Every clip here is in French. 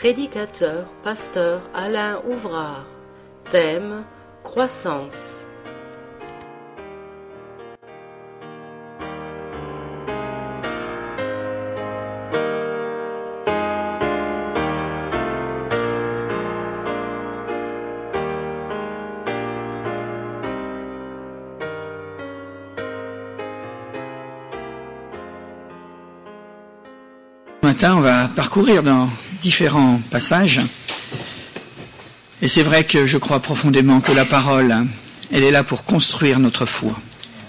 Prédicateur, pasteur Alain Ouvrard. Thème Croissance. Matin, on va parcourir dans différents passages. Et c'est vrai que je crois profondément que la parole, elle est là pour construire notre foi,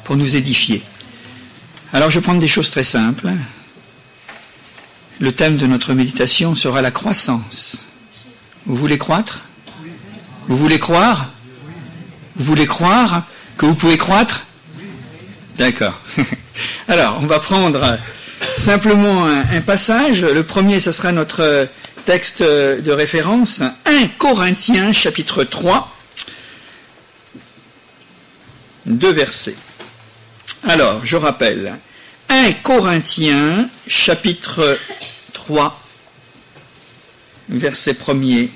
pour nous édifier. Alors je vais prendre des choses très simples. Le thème de notre méditation sera la croissance. Vous voulez croître? Vous voulez croire? Vous voulez croire que vous pouvez croître? D'accord. Alors, on va prendre simplement un, passage. Le premier, ce sera notre texte de référence, 1 Corinthiens chapitre 3, deux versets. Alors, je rappelle, 1 Corinthiens chapitre 3, verset 1er.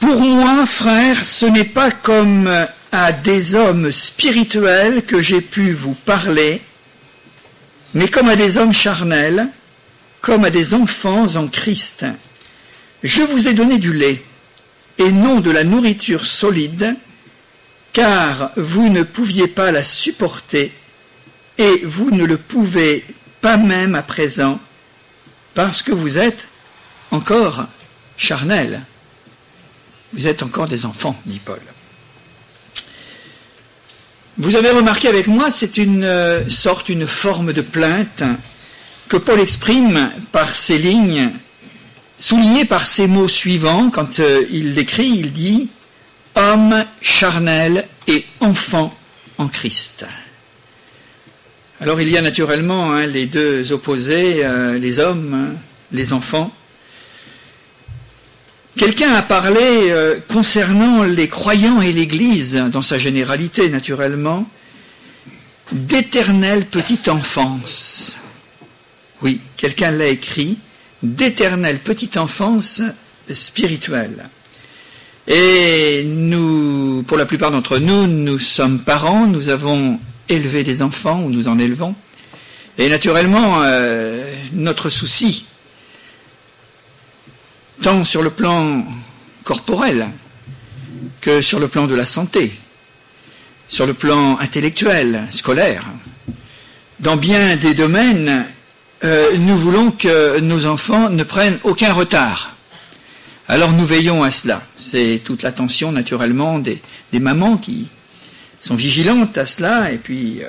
Pour moi, frère, ce n'est pas comme à des hommes spirituels que j'ai pu vous parler, mais comme à des hommes charnels, comme à des enfants en Christ. Je vous ai donné du lait, et non de la nourriture solide, car vous ne pouviez pas la supporter, et vous ne le pouvez pas même à présent, parce que vous êtes encore charnels. Vous êtes encore des enfants, dit Paul. Vous avez remarqué avec moi, c'est une sorte, une forme de plainte que Paul exprime par ces lignes, soulignées par ces mots suivants. Quand il l'écrit, il dit Homme charnel et enfant en Christ. Alors il y a naturellement hein, les deux opposés, euh, les hommes, hein, les enfants. Quelqu'un a parlé euh, concernant les croyants et l'Église, dans sa généralité naturellement, d'éternelle petite enfance. Oui, quelqu'un l'a écrit, d'éternelle petite enfance spirituelle. Et nous, pour la plupart d'entre nous, nous sommes parents, nous avons élevé des enfants, ou nous en élevons. Et naturellement, euh, notre souci, tant sur le plan corporel que sur le plan de la santé, sur le plan intellectuel, scolaire, dans bien des domaines, euh, nous voulons que nos enfants ne prennent aucun retard. Alors nous veillons à cela. C'est toute l'attention naturellement des, mamans qui sont vigilantes à cela et puis euh,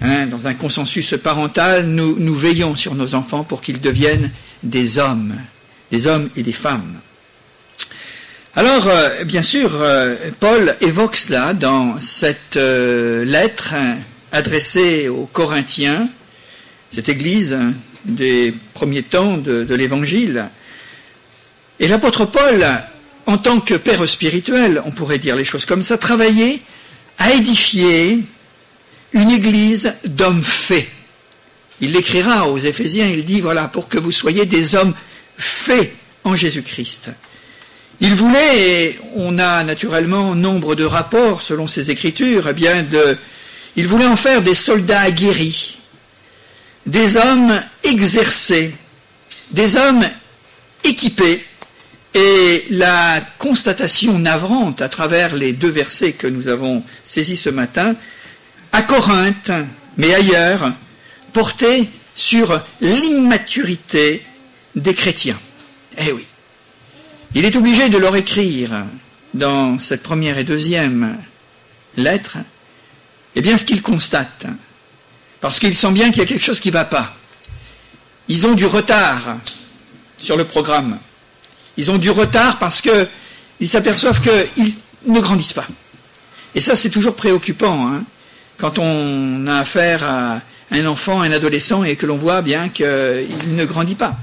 hein, dans un consensus parental, nous veillons sur nos enfants pour qu'ils deviennent des hommes, des hommes et des femmes. Alors, euh, bien sûr, euh, Paul évoque cela dans cette euh, lettre adressée aux Corinthiens, cette église hein, des premiers temps de, de l'Évangile. Et l'apôtre Paul, en tant que père spirituel, on pourrait dire les choses comme ça, travaillait à édifier une église d'hommes faits. Il l'écrira aux Éphésiens, il dit, voilà, pour que vous soyez des hommes faits en Jésus-Christ. Il voulait, et on a naturellement nombre de rapports selon ses écritures, eh bien de, il voulait en faire des soldats aguerris, des hommes exercés, des hommes équipés. Et la constatation navrante à travers les deux versets que nous avons saisis ce matin, à Corinthe, mais ailleurs, portait sur l'immaturité des chrétiens. Eh oui. Il est obligé de leur écrire dans cette première et deuxième lettre, eh bien, ce qu'ils constatent. Parce qu'ils sentent bien qu'il y a quelque chose qui ne va pas. Ils ont du retard sur le programme. Ils ont du retard parce qu'ils s'aperçoivent qu'ils ne grandissent pas. Et ça, c'est toujours préoccupant. Hein, quand on a affaire à un enfant, un adolescent, et que l'on voit bien qu'il ne grandit pas.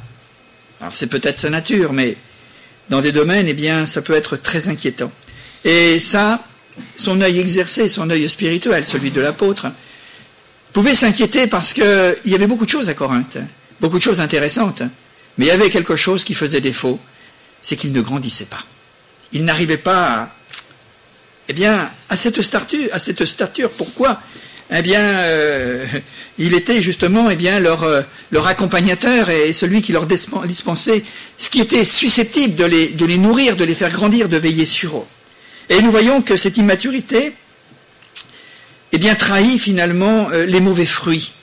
Alors c'est peut-être sa nature, mais dans des domaines, eh bien, ça peut être très inquiétant. Et ça, son œil exercé, son œil spirituel, celui de l'apôtre, pouvait s'inquiéter parce qu'il y avait beaucoup de choses à Corinthe. beaucoup de choses intéressantes, mais il y avait quelque chose qui faisait défaut, c'est qu'il ne grandissait pas. Il n'arrivait pas eh bien, à cette stature, à cette stature. Pourquoi? Eh bien, euh, il était justement, eh bien, leur, euh, accompagnateur et celui qui leur dispensait ce qui était susceptible de les, nourrir, de les faire grandir, de veiller sur eux. Et nous voyons que cette immaturité, eh bien, trahit finalement euh, les mauvais fruits,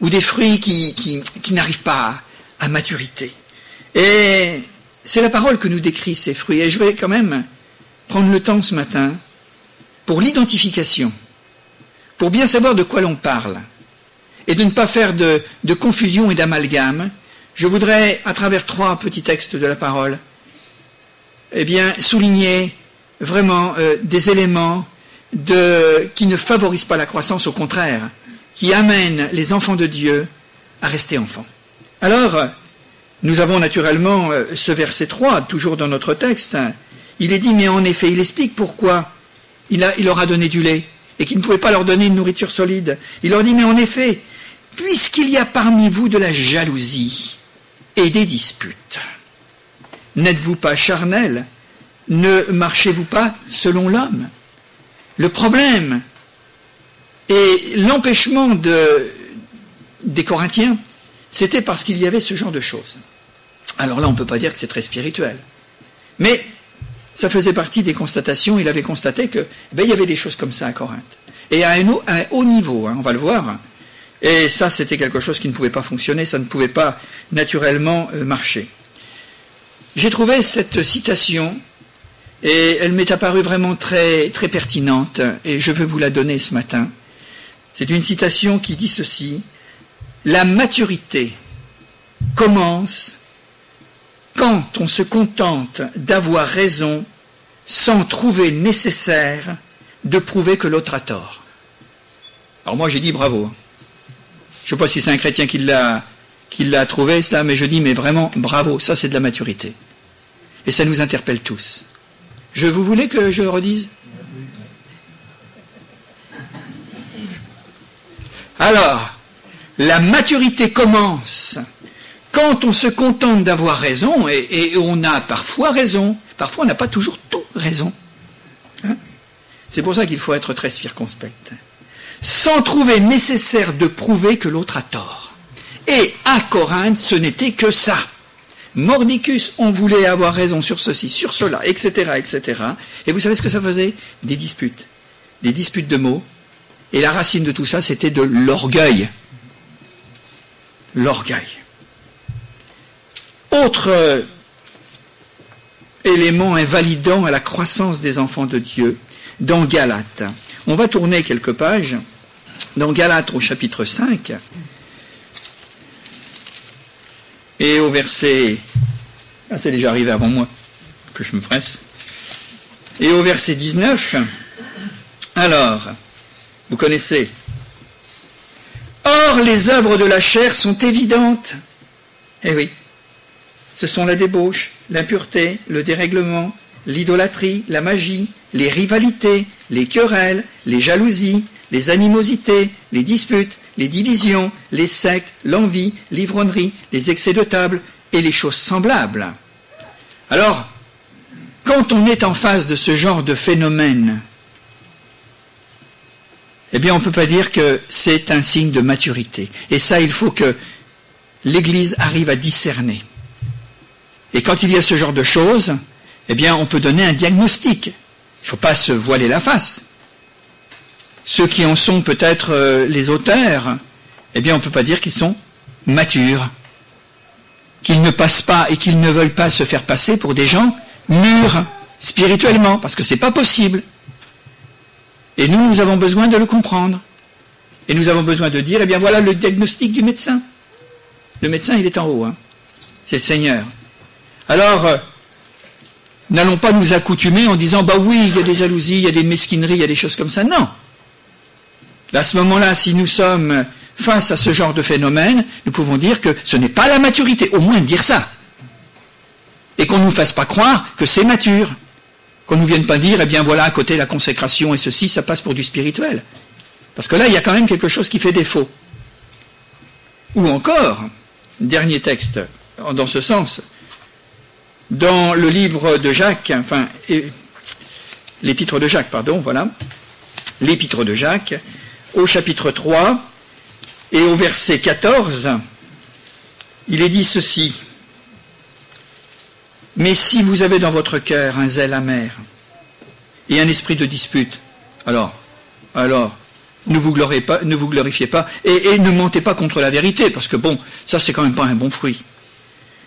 ou des fruits qui, n'arrivent pas à, maturité. Et c'est la parole que nous décrit ces fruits. Et je vais quand même prendre le temps ce matin pour l'identification, pour bien savoir de quoi l'on parle, et de ne pas faire de, confusion et d'amalgame, je voudrais, à travers trois petits textes de la parole, eh souligner vraiment euh, des éléments qui ne favorisent pas la croissance, au contraire, qui amènent les enfants de Dieu à rester enfants. Alors, nous avons naturellement euh, ce verset 3, toujours dans notre texte. Il est dit, mais en effet, il explique pourquoi il, a, il leur a donné du lait et qu'il ne pouvait pas leur donner une nourriture solide. Il leur dit, mais en effet, puisqu'il y a parmi vous de la jalousie et des disputes, n'êtes-vous pas charnel? Ne marchez-vous pas selon l'homme? Le problème et l'empêchement de, des Corinthiens, c'était parce qu'il y avait ce genre de choses. Alors là, on ne peut pas dire que c'est très spirituel. Mais ça faisait partie des constatations. Il avait constaté que ben, il y avait des choses comme ça à Corinthe. Et à un, haut niveau, hein, on va le voir. Et ça, c'était quelque chose qui ne pouvait pas fonctionner, ça ne pouvait pas naturellement euh, marcher. J'ai trouvé cette citation et elle m'est apparue vraiment très, très pertinente et je veux vous la donner ce matin. C'est une citation qui dit ceci La maturité commence quand on se contente d'avoir raison sans trouver nécessaire de prouver que l'autre a tort. Alors moi j'ai dit bravo. Je ne sais pas si c'est un chrétien qui l'a, qui l'a trouvé ça, mais je dis mais vraiment bravo, ça c'est de la maturité. Et ça nous interpelle tous. Je vous voulez que je redise? Alors, la maturité commence quand on se contente d'avoir raison, et, on a parfois raison, parfois on n'a pas toujours tout raison. Hein. C'est pour ça qu'il faut être très circonspect. Sans trouver nécessaire de prouver que l'autre a tort. Et à Corinthe, ce n'était que ça. Mordicus, on voulait avoir raison sur ceci, sur cela, etc., etc. Et vous savez ce que ça faisait? Des disputes. Des disputes de mots. Et la racine de tout ça, c'était de l'orgueil. L'orgueil. Autre euh, élément invalidant à la croissance des enfants de Dieu dans Galate. On va tourner quelques pages dans Galate au chapitre 5 et au verset... Ah, c'est déjà arrivé avant moi que je me presse. Et au verset 19, alors, vous connaissez. Or, les œuvres de la chair sont évidentes. Eh oui, ce sont la débauche, l'impureté, le dérèglement, l'idolâtrie, la magie, les rivalités, les querelles, les jalousies, les animosités, les disputes, les divisions, les sectes, l'envie, l'ivrognerie, les excès de table et les choses semblables. Alors, quand on est en face de ce genre de phénomène, eh bien, on ne peut pas dire que c'est un signe de maturité. Et ça, il faut que l'Église arrive à discerner. Et quand il y a ce genre de choses, eh bien, on peut donner un diagnostic. Il ne faut pas se voiler la face. Ceux qui en sont peut-être euh, les auteurs, eh bien, on ne peut pas dire qu'ils sont matures, qu'ils ne passent pas et qu'ils ne veulent pas se faire passer pour des gens mûrs spirituellement, parce que ce n'est pas possible. Et nous, nous avons besoin de le comprendre. Et nous avons besoin de dire, eh bien voilà le diagnostic du médecin. Le médecin, il est en haut. Hein. C'est le Seigneur. Alors, euh, n'allons pas nous accoutumer en disant, bah oui, il y a des jalousies, il y a des mesquineries, il y a des choses comme ça. Non. à ce moment-là, si nous sommes face à ce genre de phénomène, nous pouvons dire que ce n'est pas la maturité, au moins dire ça. Et qu'on ne nous fasse pas croire que c'est mature. Qu'on ne nous vienne pas dire, eh bien voilà, à côté la consécration et ceci, ça passe pour du spirituel. Parce que là, il y a quand même quelque chose qui fait défaut. Ou encore, dernier texte dans ce sens. Dans le livre de Jacques, enfin, l'épître de Jacques, pardon, voilà, l'épître de Jacques, au chapitre 3 et au verset 14, il est dit ceci. Mais si vous avez dans votre cœur un zèle amer et un esprit de dispute, alors, alors, ne vous, pas, ne vous glorifiez pas et, ne mentez pas contre la vérité, parce que bon, ça c'est quand même pas un bon fruit.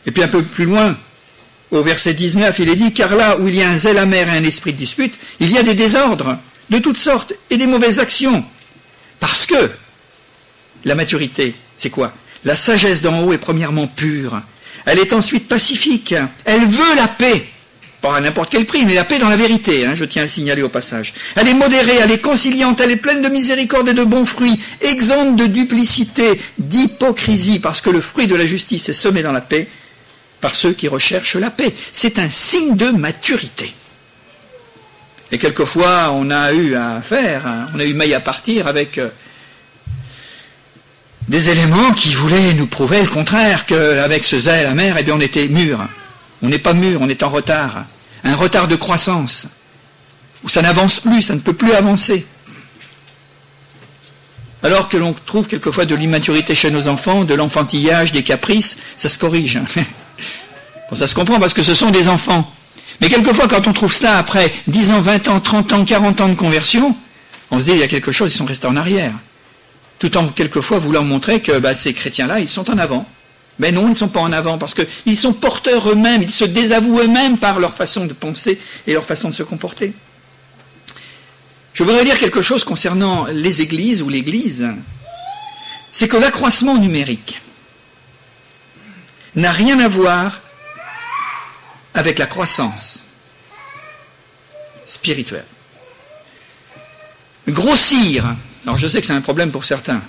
Et puis un peu plus loin, au verset 19, il est dit, car là où il y a un zèle amer et un esprit de dispute, il y a des désordres de toutes sortes et des mauvaises actions. Parce que la maturité, c'est quoi? La sagesse d'en haut est premièrement pure. Elle est ensuite pacifique. Elle veut la paix pas à n'importe quel prix, mais la paix dans la vérité, hein, je tiens à le signaler au passage. Elle est modérée, elle est conciliante, elle est pleine de miséricorde et de bons fruits, exempte de duplicité, d'hypocrisie, parce que le fruit de la justice est semé dans la paix par ceux qui recherchent la paix. C'est un signe de maturité. Et quelquefois, on a eu à faire, hein, on a eu maille à partir avec euh, des éléments qui voulaient nous prouver le contraire, qu'avec ce zèle amer, eh bien, on était mûr. On n'est pas mûr, on est en retard un retard de croissance, où ça n'avance plus, ça ne peut plus avancer. Alors que l'on trouve quelquefois de l'immaturité chez nos enfants, de l'enfantillage, des caprices, ça se corrige. ça se comprend parce que ce sont des enfants. Mais quelquefois, quand on trouve cela après 10 ans, 20 ans, 30 ans, 40 ans de conversion, on se dit, il y a quelque chose, ils sont restés en arrière. Tout en quelquefois voulant montrer que bah, ces chrétiens-là, ils sont en avant. Mais non, ils ne sont pas en avant parce qu'ils sont porteurs eux-mêmes, ils se désavouent eux-mêmes par leur façon de penser et leur façon de se comporter. Je voudrais dire quelque chose concernant les églises ou l'église. C'est que l'accroissement numérique n'a rien à voir avec la croissance spirituelle. Grossir, alors je sais que c'est un problème pour certains,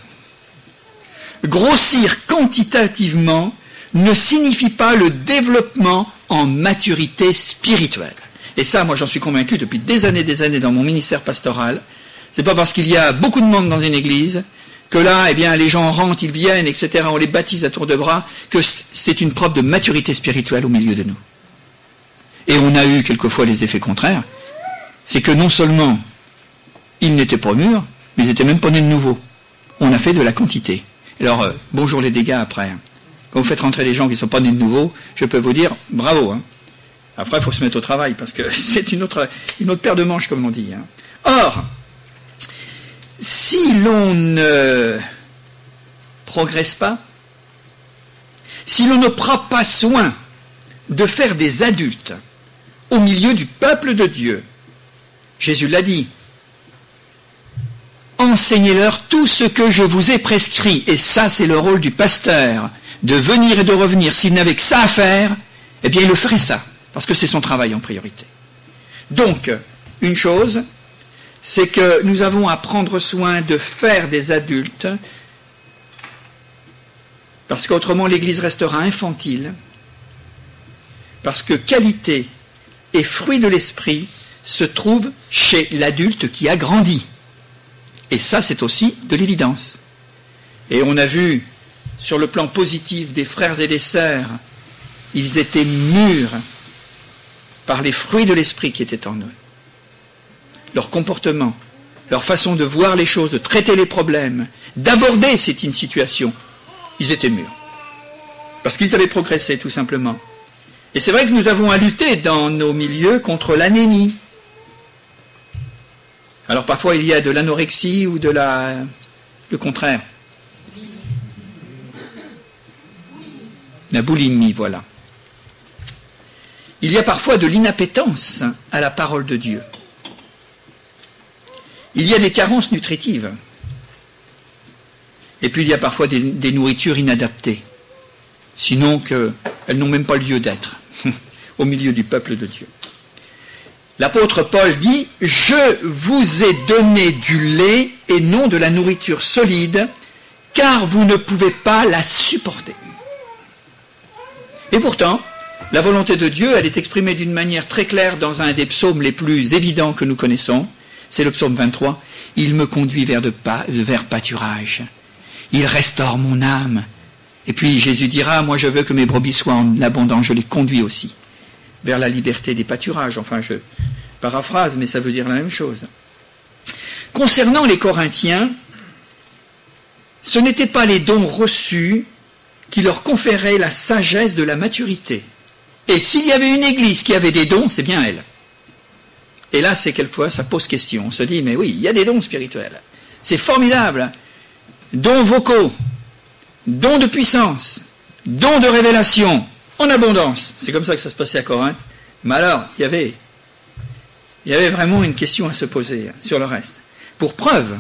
grossir quantitativement ne signifie pas le développement en maturité spirituelle. Et ça, moi, j'en suis convaincu depuis des années et des années dans mon ministère pastoral. C'est pas parce qu'il y a beaucoup de monde dans une église que là, eh bien, les gens rentrent, ils viennent, etc., on les baptise à tour de bras, que c'est une preuve de maturité spirituelle au milieu de nous. Et on a eu quelquefois les effets contraires. C'est que non seulement ils n'étaient pas mûrs, mais ils n'étaient même pas nés de nouveau. On a fait de la quantité. Alors, euh, bonjour les dégâts après. Quand vous faites rentrer les gens qui ne sont pas nés de nouveau, je peux vous dire bravo. Hein. Après, il faut se mettre au travail parce que c'est une autre, une autre paire de manches, comme on dit. Hein. Or, si l'on ne progresse pas, si l'on ne prend pas soin de faire des adultes au milieu du peuple de Dieu, Jésus l'a dit, enseignez-leur tout ce que je vous ai prescrit. Et ça, c'est le rôle du pasteur, de venir et de revenir. S'il n'avait que ça à faire, eh bien, il le ferait ça, parce que c'est son travail en priorité. Donc, une chose, c'est que nous avons à prendre soin de faire des adultes, parce qu'autrement l'Église restera infantile, parce que qualité et fruit de l'esprit se trouvent chez l'adulte qui a grandi. Et ça, c'est aussi de l'évidence. Et on a vu sur le plan positif des frères et des sœurs, ils étaient mûrs par les fruits de l'esprit qui étaient en eux. Leur comportement, leur façon de voir les choses, de traiter les problèmes, d'aborder cette situation, ils étaient mûrs. Parce qu'ils avaient progressé, tout simplement. Et c'est vrai que nous avons à lutter dans nos milieux contre l'anémie. Alors parfois il y a de l'anorexie ou de la... le contraire. La boulimie, voilà. Il y a parfois de l'inappétence à la parole de Dieu. Il y a des carences nutritives. Et puis il y a parfois des, des nourritures inadaptées. Sinon qu'elles n'ont même pas lieu d'être au milieu du peuple de Dieu. L'apôtre Paul dit, Je vous ai donné du lait et non de la nourriture solide, car vous ne pouvez pas la supporter. Et pourtant, la volonté de Dieu, elle est exprimée d'une manière très claire dans un des psaumes les plus évidents que nous connaissons. C'est le psaume 23. Il me conduit vers, de vers pâturage. Il restaure mon âme. Et puis Jésus dira, moi je veux que mes brebis soient en abondance, je les conduis aussi vers la liberté des pâturages. Enfin, je paraphrase, mais ça veut dire la même chose. Concernant les Corinthiens, ce n'étaient pas les dons reçus qui leur conféraient la sagesse de la maturité. Et s'il y avait une église qui avait des dons, c'est bien elle. Et là, c'est quelquefois, ça pose question. On se dit, mais oui, il y a des dons spirituels. C'est formidable. Dons vocaux, dons de puissance, dons de révélation, en abondance. C'est comme ça que ça se passait à Corinthe. Mais alors, il y avait, vraiment une question à se poser sur le reste. Pour preuve,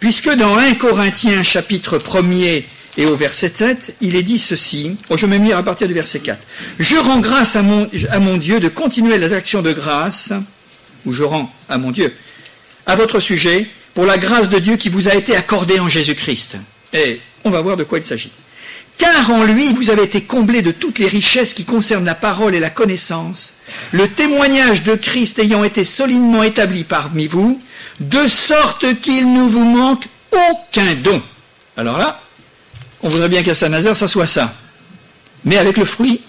puisque dans 1 Corinthiens chapitre 1er et au verset 7, il est dit ceci, oh, je vais même lire à partir du verset 4. Je rends grâce à mon, à mon Dieu de continuer les actions de grâce, ou je rends à mon Dieu, à votre sujet, pour la grâce de Dieu qui vous a été accordée en Jésus-Christ. Et on va voir de quoi il s'agit. Car en lui, vous avez été comblés de toutes les richesses qui concernent la parole et la connaissance, le témoignage de Christ ayant été solidement établi parmi vous, de sorte qu'il ne vous manque aucun don. Alors là, on voudrait bien qu'à Saint-Nazaire, ça soit ça. Mais avec le fruit,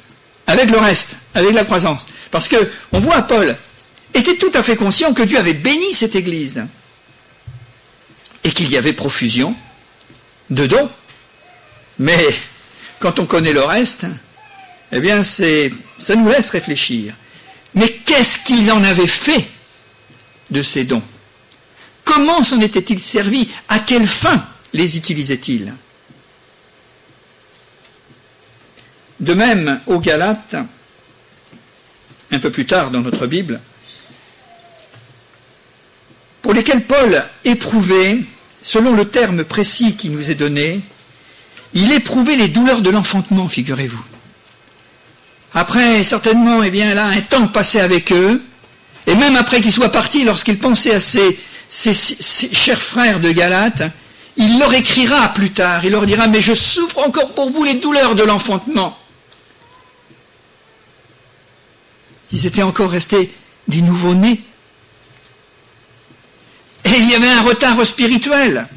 avec le reste, avec la croissance. Parce que, on voit Paul était tout à fait conscient que Dieu avait béni cette église. Et qu'il y avait profusion de dons. Mais quand on connaît le reste, eh bien, c'est, ça nous laisse réfléchir. Mais qu'est-ce qu'il en avait fait de ces dons? Comment s'en était-il servi? À quelle fin les utilisait-il De même, aux Galates, un peu plus tard dans notre Bible, pour lesquels Paul éprouvait, selon le terme précis qui nous est donné, il éprouvait les douleurs de l'enfantement, figurez-vous. Après, certainement, eh bien, là, un temps passé avec eux, et même après qu'il soit parti, lorsqu'il pensait à ses, chers frères de Galate, il leur écrira plus tard, il leur dira, mais je souffre encore pour vous les douleurs de l'enfantement. Ils étaient encore restés des nouveaux-nés. Il y avait un retard spirituel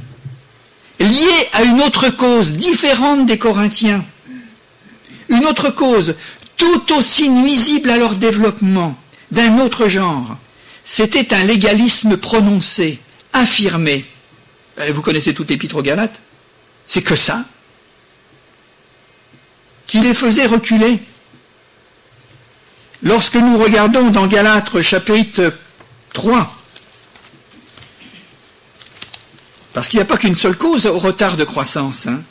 lié à une autre cause différente des Corinthiens. Une autre cause tout aussi nuisible à leur développement, d'un autre genre. C'était un légalisme prononcé, affirmé. Eh, vous connaissez tout l'épître aux Galates? C'est que ça qui les faisait reculer. Lorsque nous regardons dans Galates chapitre 3, Parce qu'il n'y a pas qu'une seule cause au retard de croissance. Hein.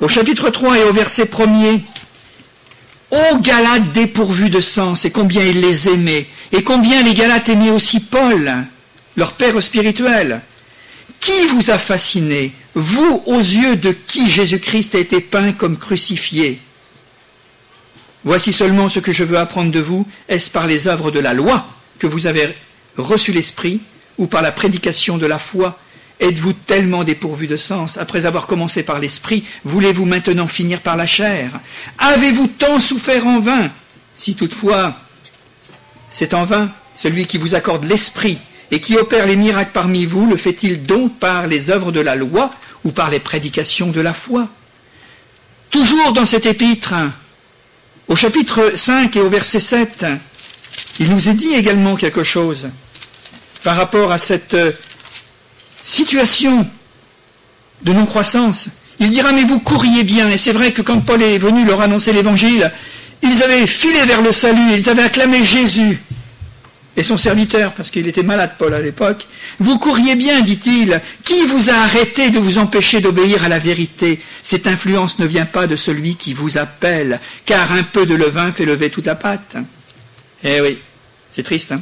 Au chapitre 3 et au verset 1er, Ô Galates dépourvus de sens, et combien ils les aimaient, et combien les Galates aimaient aussi Paul, leur père spirituel. Qui vous a fasciné, vous aux yeux de qui Jésus-Christ a été peint comme crucifié? Voici seulement ce que je veux apprendre de vous. Est-ce par les œuvres de la loi que vous avez reçu l'Esprit, ou par la prédication de la foi Êtes-vous tellement dépourvu de sens Après avoir commencé par l'esprit, voulez-vous maintenant finir par la chair? Avez-vous tant souffert en vain? Si toutefois c'est en vain, celui qui vous accorde l'esprit et qui opère les miracles parmi vous, le fait-il donc par les œuvres de la loi ou par les prédications de la foi? Toujours dans cet épître, au chapitre 5 et au verset 7, il nous est dit également quelque chose par rapport à cette situation de non-croissance. Il dira, mais vous courriez bien. Et c'est vrai que quand Paul est venu leur annoncer l'évangile, ils avaient filé vers le salut, ils avaient acclamé Jésus et son serviteur, parce qu'il était malade, Paul, à l'époque. Vous courriez bien, dit-il. Qui vous a arrêté de vous empêcher d'obéir à la vérité? Cette influence ne vient pas de celui qui vous appelle, car un peu de levain fait lever toute la pâte. Eh oui, c'est triste. Hein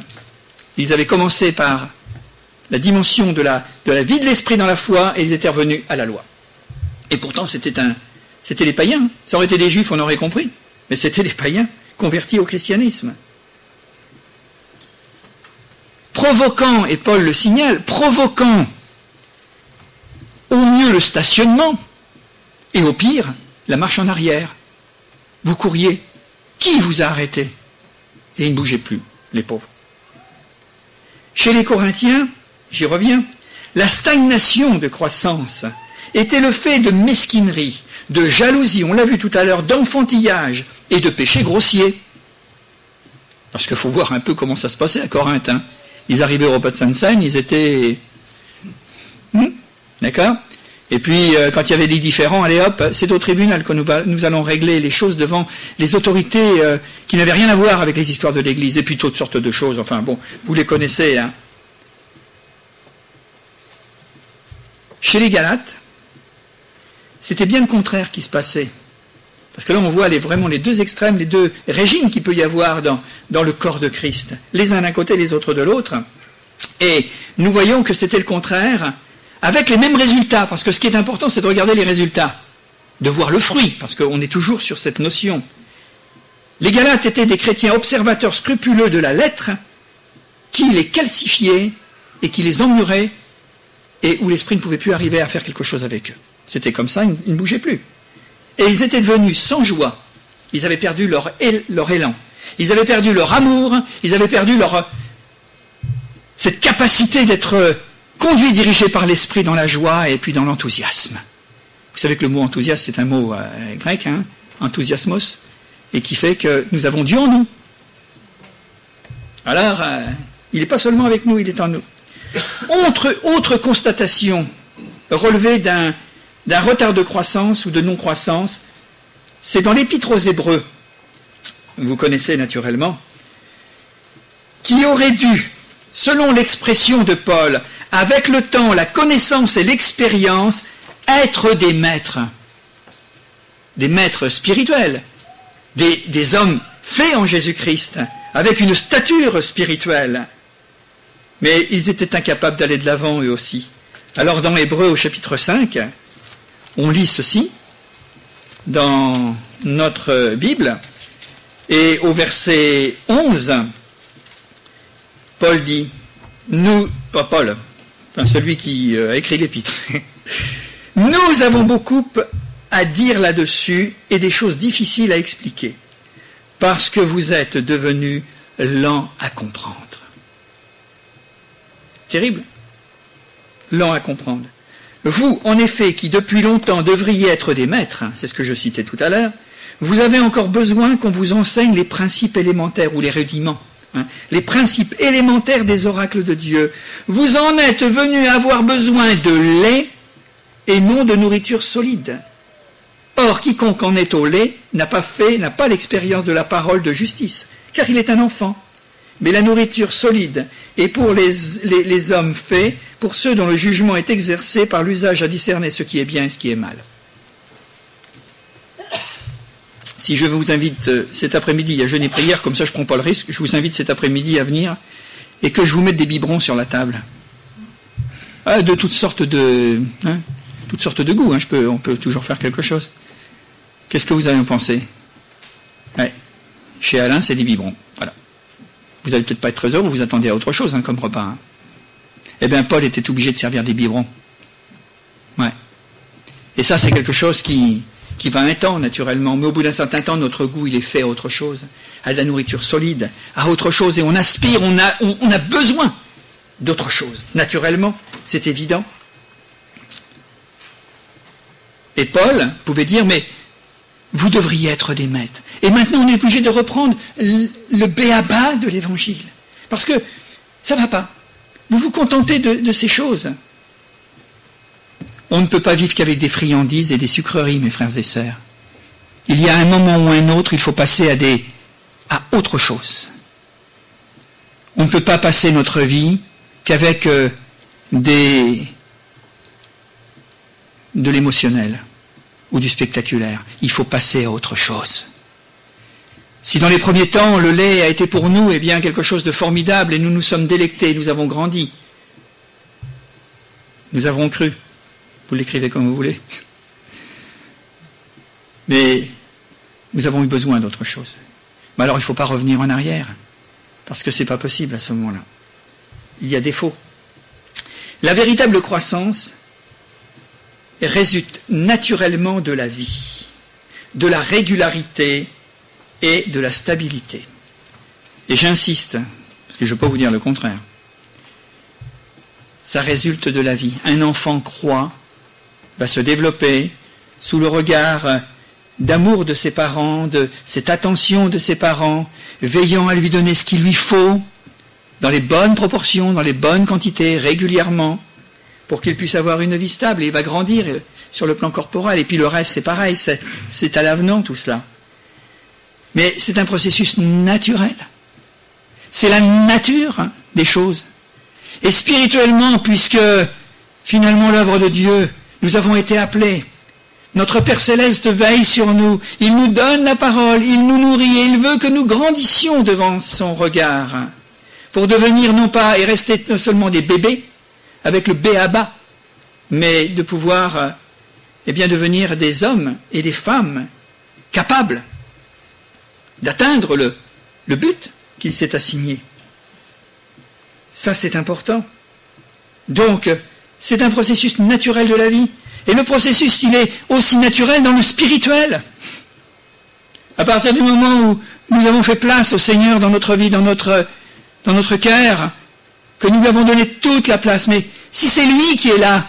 ils avaient commencé par la dimension de la, vie de l'esprit dans la foi et ils étaient revenus à la loi. Et pourtant, c'était un, c'était les païens. Ça aurait été des juifs, on aurait compris. Mais c'était des païens convertis au christianisme. Provoquant, et Paul le signale, provoquant au mieux le stationnement et au pire la marche en arrière. Vous couriez. Qui vous a arrêté? Et ils ne bougeaient plus, les pauvres. Chez les Corinthiens, j'y reviens, la stagnation de croissance était le fait de mesquinerie, de jalousie, on l'a vu tout à l'heure, d'enfantillage et de péché grossier. Parce qu'il faut voir un peu comment ça se passait à Corinthe. Hein. Ils arrivaient au repas de Sainte-Seine, ils étaient... Hmm D'accord Et puis, euh, quand il y avait des différends, allez hop, c'est au tribunal que nous, allons régler les choses devant les autorités euh, qui n'avaient rien à voir avec les histoires de l'Église, et puis toutes sortes de choses. Enfin bon, vous les connaissez. Hein. Chez les Galates, c'était bien le contraire qui se passait. Parce que là, on voit vraiment les deux extrêmes, les deux régimes qu'il peut y avoir dans, dans le corps de Christ. Les uns d'un côté, les autres de l'autre. Et nous voyons que c'était le contraire, avec les mêmes résultats. Parce que ce qui est important, c'est de regarder les résultats. De voir le fruit, parce qu'on est toujours sur cette notion. Les Galates étaient des chrétiens observateurs scrupuleux de la lettre, qui les calcifiaient et qui les emmurait, et où l'esprit ne pouvait plus arriver à faire quelque chose avec eux. C'était comme ça, ils ne bougeaient plus. Et ils étaient devenus sans joie. Ils avaient perdu leur, élan. Ils avaient perdu leur amour. Ils avaient perdu leur, cette capacité d'être conduits, dirigés par l'esprit dans la joie et puis dans l'enthousiasme. Vous savez que le mot enthousiasme, c'est un mot euh, grec, hein, enthousiasmos, et qui fait que nous avons Dieu en nous. Alors, euh, il n'est pas seulement avec nous, il est en nous. Autre, constatation relevée d'un retard de croissance ou de non-croissance, c'est dans l'épître aux Hébreux, vous connaissez naturellement, qui aurait dû, selon l'expression de Paul, avec le temps, la connaissance et l'expérience, être des maîtres, des maîtres spirituels, des, des hommes faits en Jésus-Christ, avec une stature spirituelle. Mais ils étaient incapables d'aller de l'avant eux aussi. Alors dans Hébreux au chapitre 5, on lit ceci dans notre Bible, et au verset 11, Paul dit, nous, pas Paul, celui qui euh, a écrit l'épître, nous avons beaucoup à dire là-dessus et des choses difficiles à expliquer, parce que vous êtes devenus lents à comprendre. Terrible, lents à comprendre. Vous, en effet, qui depuis longtemps devriez être des maîtres, hein, c'est ce que je citais tout à l'heure, vous avez encore besoin qu'on vous enseigne les principes élémentaires ou les rudiments, hein, les principes élémentaires des oracles de Dieu. Vous en êtes venus avoir besoin de lait et non de nourriture solide. Or, quiconque en est au lait n'a pas fait, n'a pas l'expérience de la parole de justice, car il est un enfant. Mais la nourriture solide est pour les, hommes faits pour ceux dont le jugement est exercé par l'usage à discerner ce qui est bien et ce qui est mal. Si je vous invite euh, cet après-midi à jeûner prière, comme ça je ne prends pas le risque, je vous invite cet après-midi à venir et que je vous mette des biberons sur la table. Ah, de toutes sortes de, hein, toutes sortes de goûts. Hein, on peut toujours faire quelque chose. Qu'est-ce que vous avez en pensé Chez Alain, c'est des biberons. Voilà. Vous n'allez peut-être pas être très heureux, vous attendez à autre chose hein, comme repas eh bien Paul était obligé de servir des biberons. Ouais. Et ça, c'est quelque chose qui, qui va un temps, naturellement. Mais au bout d'un certain temps, notre goût, il est fait à autre chose, à de la nourriture solide, à autre chose. Et on aspire, on, a besoin d'autre chose. Naturellement, c'est évident. Et Paul pouvait dire, mais vous devriez être des maîtres. Et maintenant, on est obligé de reprendre le béaba de l'évangile. Parce que ça ne va pas. Vous vous contentez de, ces choses. On ne peut pas vivre qu'avec des friandises et des sucreries, mes frères et sœurs. Il y a un moment ou un autre, il faut passer à, des, à autre chose. On ne peut pas passer notre vie qu'avec euh, des, de l'émotionnel ou du spectaculaire. Il faut passer à autre chose. Si dans les premiers temps, le lait a été pour nous eh bien, quelque chose de formidable et nous nous sommes délectés, nous avons grandi, nous avons cru, vous l'écrivez comme vous voulez, mais nous avons eu besoin d'autre chose. Mais alors il ne faut pas revenir en arrière, parce que ce n'est pas possible à ce moment-là. Il y a défaut. La véritable croissance résulte naturellement de la vie, de la régularité, et de la stabilité. Et j'insiste, parce que je ne peux pas vous dire le contraire. Ça résulte de la vie. Un enfant croit, va se développer, sous le regard d'amour de ses parents, de cette attention de ses parents, veillant à lui donner ce qu'il lui faut, dans les bonnes proportions, dans les bonnes quantités, régulièrement, pour qu'il puisse avoir une vie stable. Et il va grandir sur le plan corporel. Et puis le reste, c'est pareil, c'est à l'avenant tout cela. Mais c'est un processus naturel. C'est la nature des choses. Et spirituellement, puisque finalement l'œuvre de Dieu, nous avons été appelés notre Père céleste veille sur nous, il nous donne la parole, il nous nourrit et il veut que nous grandissions devant son regard pour devenir non pas et rester seulement des bébés avec le B à bas, mais de pouvoir eh bien devenir des hommes et des femmes capables d'atteindre le, le but qu'il s'est assigné. Ça, c'est important. Donc, c'est un processus naturel de la vie. Et le processus, il est aussi naturel dans le spirituel. À partir du moment où nous avons fait place au Seigneur dans notre vie, dans notre, dans notre cœur, que nous lui avons donné toute la place, mais si c'est lui qui est là,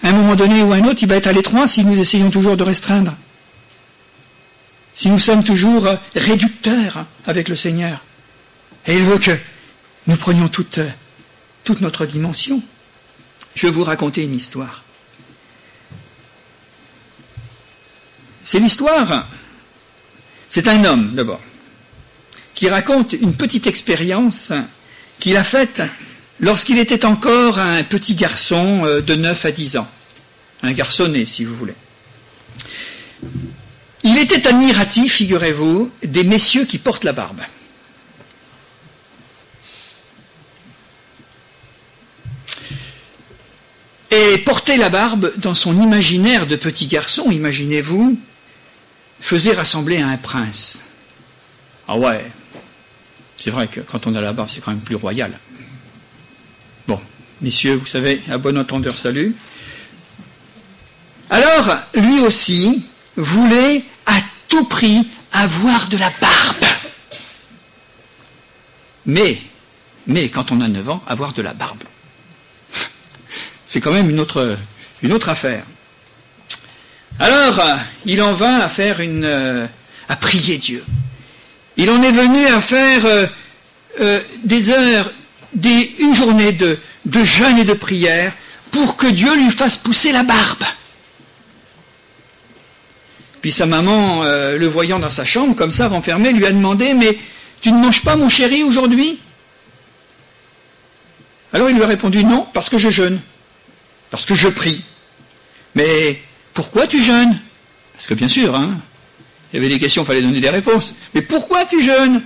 à un moment donné ou à un autre, il va être à l'étroit si nous essayons toujours de restreindre. Si nous sommes toujours réducteurs avec le Seigneur. Et il veut que nous prenions toute, toute notre dimension. Je vais vous raconter une histoire. C'est l'histoire, c'est un homme d'abord, qui raconte une petite expérience qu'il a faite lorsqu'il était encore un petit garçon euh, de 9 à 10 ans, un garçonnet si vous voulez. Il était admiratif, figurez-vous, des messieurs qui portent la barbe. Et porter la barbe dans son imaginaire de petit garçon, imaginez-vous, faisait rassembler à un prince. Ah ouais, c'est vrai que quand on a la barbe, c'est quand même plus royal. Bon, messieurs, vous savez, à bon entendeur, salut. Alors, lui aussi voulait à tout prix avoir de la barbe. Mais, mais quand on a 9 ans, avoir de la barbe c'est quand même une autre, une autre affaire. Alors, il en vint à faire une, euh, à prier Dieu. Il en est venu à faire euh, euh, des heures, une journée de, jeûne et de prière pour que Dieu lui fasse pousser la barbe. Puis sa maman, le voyant dans sa chambre, comme ça, renfermé, lui a demandé, mais tu ne manges pas mon chéri aujourd'hui? Alors il lui a répondu, non, parce que je jeûne parce que je prie. Mais pourquoi tu jeûnes? Parce que bien sûr, hein, il y avait des questions, il fallait donner des réponses. Mais pourquoi tu jeûnes?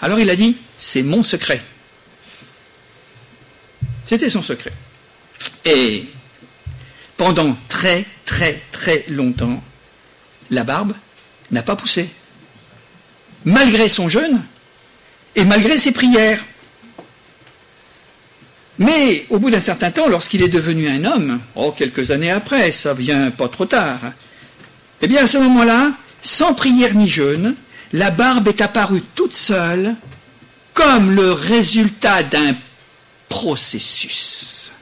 Alors il a dit, c'est mon secret. C'était son secret. Et pendant très très très longtemps, la barbe n'a pas poussé. Malgré son jeûne et malgré ses prières. Mais au bout d'un certain temps, lorsqu'il est devenu un homme, oh, quelques années après, ça vient pas trop tard, eh bien à ce moment-là, sans prière ni jeûne, la barbe est apparue toute seule comme le résultat d'un processus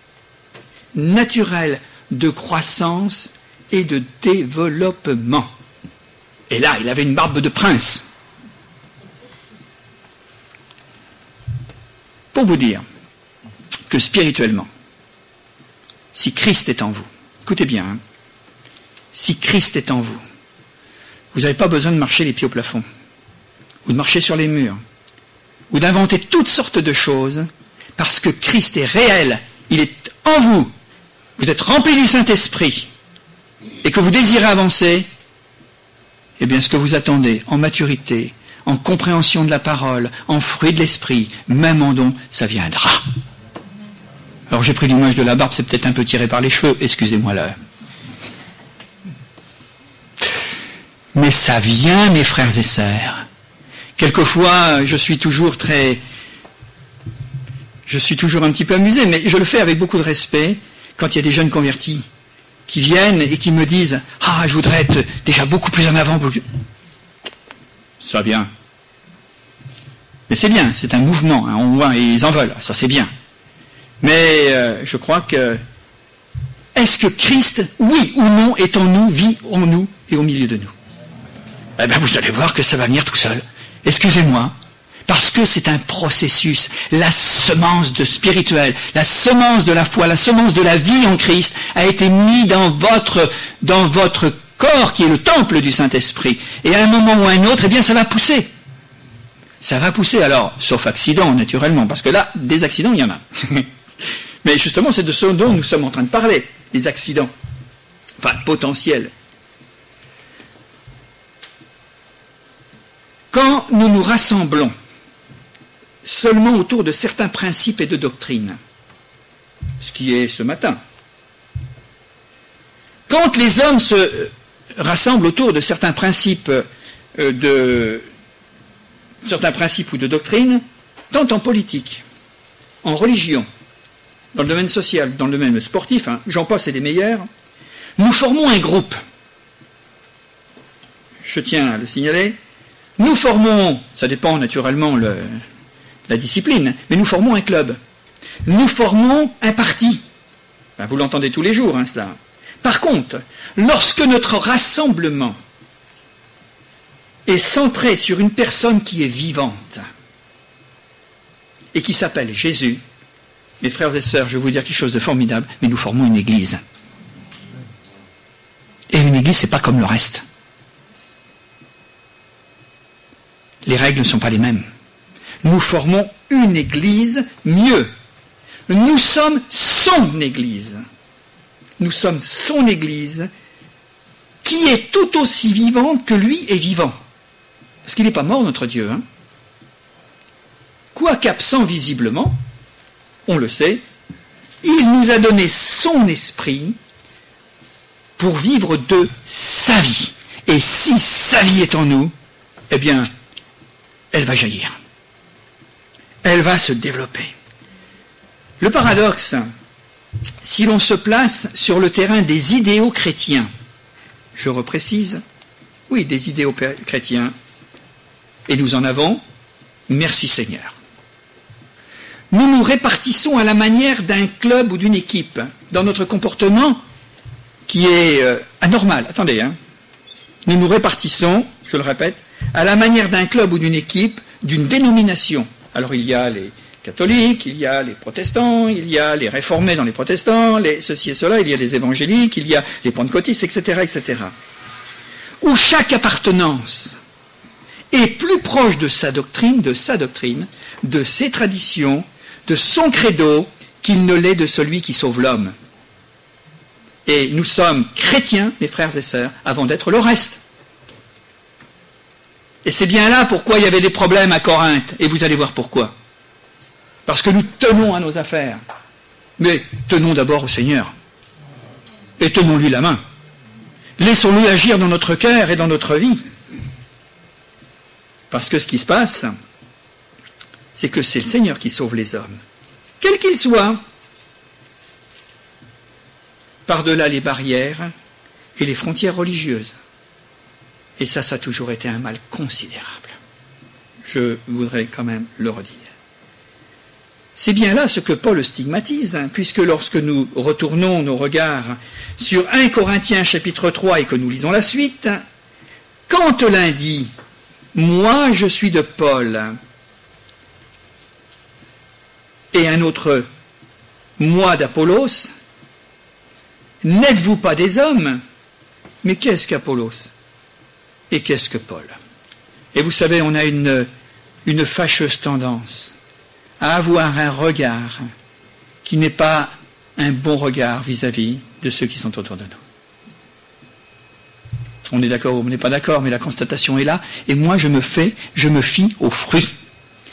naturel de croissance et de développement. Et là, il avait une barbe de prince. Pour vous dire, que spirituellement. Si Christ est en vous, écoutez bien, hein. si Christ est en vous, vous n'avez pas besoin de marcher les pieds au plafond, ou de marcher sur les murs, ou d'inventer toutes sortes de choses, parce que Christ est réel, il est en vous, vous êtes rempli du Saint-Esprit, et que vous désirez avancer, eh bien ce que vous attendez en maturité, en compréhension de la parole, en fruit de l'esprit, même en don, ça viendra. Alors j'ai pris l'image de la barbe, c'est peut-être un peu tiré par les cheveux, excusez-moi là. Mais ça vient, mes frères et sœurs. Quelquefois, je suis toujours très... Je suis toujours un petit peu amusé, mais je le fais avec beaucoup de respect quand il y a des jeunes convertis qui viennent et qui me disent Ah, je voudrais être déjà beaucoup plus en avant. Ça vient. Mais c'est bien, c'est un mouvement, hein, on voit, et ils en veulent, ça c'est bien. Mais euh, je crois que est-ce que Christ, oui ou non, est en nous, vit en nous et au milieu de nous? Eh bien, vous allez voir que ça va venir tout seul. Excusez-moi, parce que c'est un processus. La semence de spirituel, la semence de la foi, la semence de la vie en Christ a été mise dans votre, corps qui est le temple du Saint-Esprit. Et à un moment ou à un autre, eh bien, ça va pousser. Ça va pousser, alors, sauf accident, naturellement, parce que là, des accidents, il y en a. Mais justement, c'est de ce dont nous sommes en train de parler, les accidents, enfin, potentiels. Quand nous nous rassemblons seulement autour de certains principes et de doctrines, ce qui est ce matin, quand les hommes se rassemblent autour de certains principes euh, de certains principes ou de doctrines, tant en politique, en religion, dans le domaine social, dans le domaine sportif, hein, j'en passe et des meilleurs, nous formons un groupe. Je tiens à le signaler. Nous formons, ça dépend naturellement de la discipline, mais nous formons un club. Nous formons un parti. Ben, vous l'entendez tous les jours, hein, cela. Par contre, lorsque notre rassemblement est centré sur une personne qui est vivante et qui s'appelle Jésus, mes frères et sœurs, je vais vous dire quelque chose de formidable, mais nous formons une église. Et une église, c'est pas comme le reste. Les règles ne sont pas les mêmes. Nous formons une église mieux. Nous sommes son église. Nous sommes son église qui est tout aussi vivante que lui est vivant. Parce qu'il n'est pas mort, notre Dieu. Hein Quoique absent visiblement, on le sait, il nous a donné son esprit pour vivre de sa vie. Et si sa vie est en nous, eh bien, elle va jaillir. Elle va se développer. Le paradoxe, si l'on se place sur le terrain des idéaux chrétiens, je reprécise, oui, des idéaux chrétiens, et nous en avons, merci Seigneur nous nous répartissons à la manière d'un club ou d'une équipe dans notre comportement qui est euh, anormal. Attendez, hein. Nous nous répartissons, je le répète, à la manière d'un club ou d'une équipe, d'une dénomination. Alors il y a les catholiques, il y a les protestants, il y a les réformés dans les protestants, ceci et cela, il y a les évangéliques, il y a les pentecôtistes, etc., etc. Où chaque appartenance est plus proche de sa doctrine, de sa doctrine, de ses traditions, de son credo qu'il ne l'est de celui qui sauve l'homme. Et nous sommes chrétiens, mes frères et sœurs, avant d'être le reste. Et c'est bien là pourquoi il y avait des problèmes à Corinthe, et vous allez voir pourquoi. Parce que nous tenons à nos affaires. Mais tenons d'abord au Seigneur. Et tenons-lui la main. Laissons-lui agir dans notre cœur et dans notre vie. Parce que ce qui se passe, c'est que c'est le Seigneur qui sauve les hommes, quels qu'ils soient, par-delà les barrières et les frontières religieuses. Et ça, ça a toujours été un mal considérable. Je voudrais quand même le redire. C'est bien là ce que Paul stigmatise, hein, puisque lorsque nous retournons nos regards sur 1 Corinthiens chapitre 3 et que nous lisons la suite, quand l'un dit Moi je suis de Paul, et un autre moi d'Apollos, n'êtes-vous pas des hommes? Mais qu'est-ce qu'Apollos? Et qu'est-ce que Paul? Et vous savez, on a une, fâcheuse tendance à avoir un regard qui n'est pas un bon regard vis-à-vis de ceux qui sont autour de nous. On est d'accord ou on n'est pas d'accord, mais la constatation est là. Et moi, je me fais, je me fie aux fruits.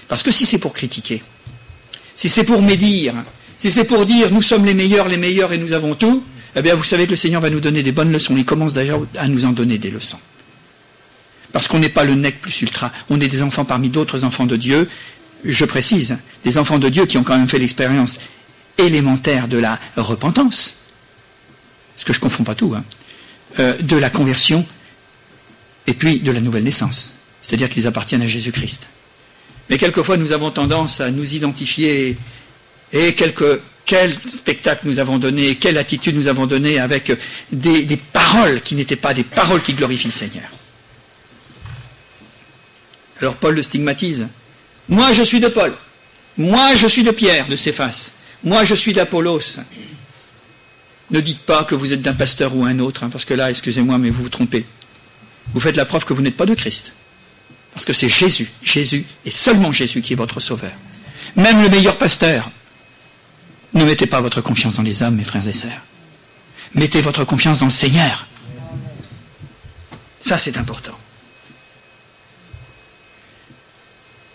Parce que si c'est pour critiquer, si c'est pour médire, si c'est pour dire nous sommes les meilleurs, les meilleurs et nous avons tout, eh bien vous savez que le Seigneur va nous donner des bonnes leçons. Il commence d'ailleurs à nous en donner des leçons. Parce qu'on n'est pas le nec plus ultra, on est des enfants parmi d'autres enfants de Dieu, je précise, des enfants de Dieu qui ont quand même fait l'expérience élémentaire de la repentance, parce que je ne confonds pas tout, hein, euh, de la conversion et puis de la nouvelle naissance, c'est-à-dire qu'ils appartiennent à Jésus-Christ. Mais quelquefois, nous avons tendance à nous identifier, et quel spectacle nous avons donné, quelle attitude nous avons donné avec des paroles qui n'étaient pas des paroles qui glorifient le Seigneur. Alors Paul le stigmatise. Moi je suis de Paul. Moi je suis de Pierre, de Céphas. Moi je suis d'Apollos. Ne dites pas que vous êtes d'un pasteur ou un autre, hein, parce que là, excusez-moi, mais vous vous trompez. Vous faites la preuve que vous n'êtes pas de Christ. Parce que c'est Jésus, Jésus et seulement Jésus qui est votre sauveur. Même le meilleur pasteur. Ne mettez pas votre confiance dans les hommes, mes frères et sœurs. Mettez votre confiance dans le Seigneur. Ça, c'est important.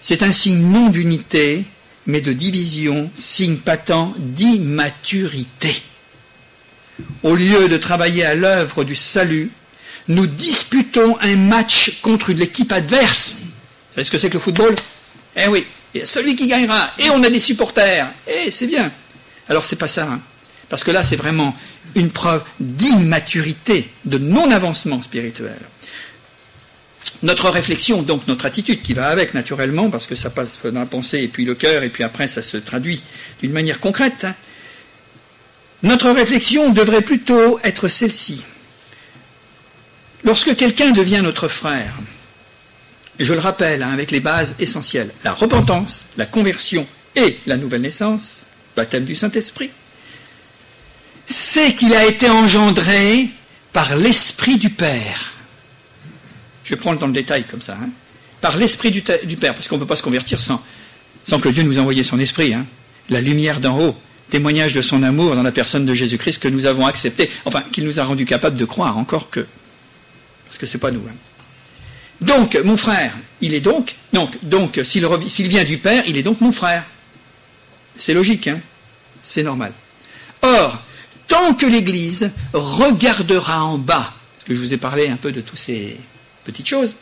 C'est un signe non d'unité, mais de division, signe patent d'immaturité. Au lieu de travailler à l'œuvre du salut, nous disputons un match contre l'équipe adverse. Vous savez ce que c'est que le football? Eh oui, celui qui gagnera, et on a des supporters, et c'est bien. Alors c'est pas ça, hein. parce que là c'est vraiment une preuve d'immaturité, de non-avancement spirituel. Notre réflexion, donc notre attitude qui va avec naturellement, parce que ça passe dans la pensée et puis le cœur, et puis après ça se traduit d'une manière concrète, hein. notre réflexion devrait plutôt être celle-ci. Lorsque quelqu'un devient notre frère, je le rappelle hein, avec les bases essentielles, la repentance, la conversion et la nouvelle naissance, baptême du Saint-Esprit, c'est qu'il a été engendré par l'Esprit du Père. Je vais prendre dans le détail comme ça. Hein. Par l'Esprit du, Père, parce qu'on ne peut pas se convertir sans, que Dieu nous ait envoyé son Esprit. Hein. La lumière d'en haut, témoignage de son amour dans la personne de Jésus-Christ que nous avons accepté, enfin, qu'il nous a rendu capables de croire encore que parce que ce n'est pas nous. Hein. Donc, mon frère, il est donc, donc, s'il vient du Père, il est donc mon frère. C'est logique, hein c'est normal. Or, tant que l'Église regardera en bas, parce que je vous ai parlé un peu de toutes ces petites choses,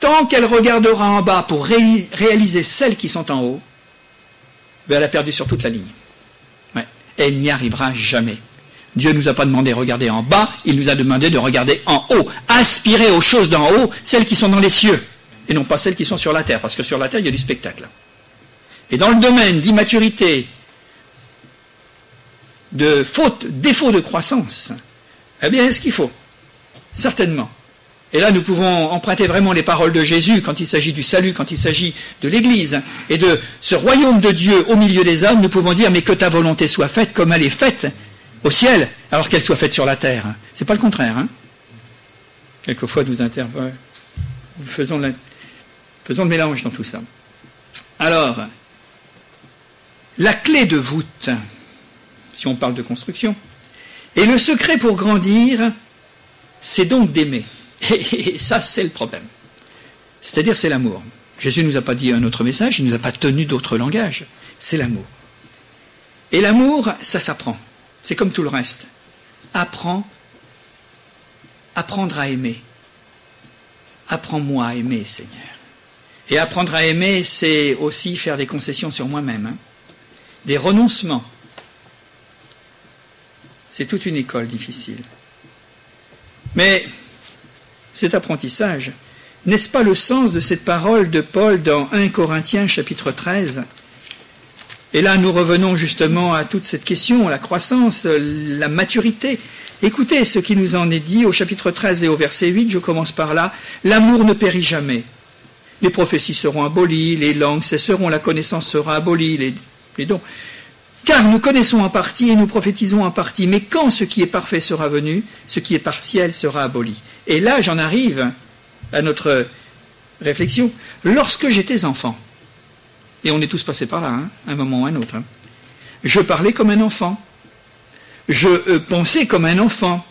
tant qu'elle regardera en bas pour réaliser celles qui sont en haut, ben, elle a perdu sur toute la ligne. Elle n'y arrivera jamais. Dieu ne nous a pas demandé de regarder en bas, il nous a demandé de regarder en haut, aspirer aux choses d'en haut, celles qui sont dans les cieux, et non pas celles qui sont sur la terre, parce que sur la terre, il y a du spectacle. Et dans le domaine d'immaturité, de faute, défaut de croissance, eh bien, est-ce qu'il faut? Certainement. Et là, nous pouvons emprunter vraiment les paroles de Jésus quand il s'agit du salut, quand il s'agit de l'Église et de ce royaume de Dieu au milieu des hommes. Nous pouvons dire, mais que ta volonté soit faite comme elle est faite au ciel, alors qu'elle soit faite sur la terre. C'est pas le contraire. Hein Quelquefois, nous intervenons, faisons, faisons le mélange dans tout ça. Alors, la clé de voûte, si on parle de construction, et le secret pour grandir, c'est donc d'aimer. Et, ça, c'est le problème. C'est-à-dire, c'est l'amour. Jésus ne nous a pas dit un autre message, il ne nous a pas tenu d'autre langage. C'est l'amour. Et l'amour, ça s'apprend. C'est comme tout le reste. Apprends, apprendre à aimer. Apprends-moi à aimer, Seigneur. Et apprendre à aimer, c'est aussi faire des concessions sur moi-même, hein. des renoncements. C'est toute une école difficile. Mais cet apprentissage, n'est-ce pas le sens de cette parole de Paul dans 1 Corinthiens chapitre 13 et là, nous revenons justement à toute cette question, la croissance, la maturité. Écoutez ce qui nous en est dit au chapitre 13 et au verset 8, je commence par là. L'amour ne périt jamais. Les prophéties seront abolies, les langues cesseront, la connaissance sera abolie, les, les dons. Car nous connaissons en partie et nous prophétisons en partie, mais quand ce qui est parfait sera venu, ce qui est partiel sera aboli. Et là, j'en arrive à notre réflexion. Lorsque j'étais enfant, et on est tous passés par là, hein, un moment ou un autre. Hein. Je parlais comme un enfant. Je euh, pensais comme un enfant.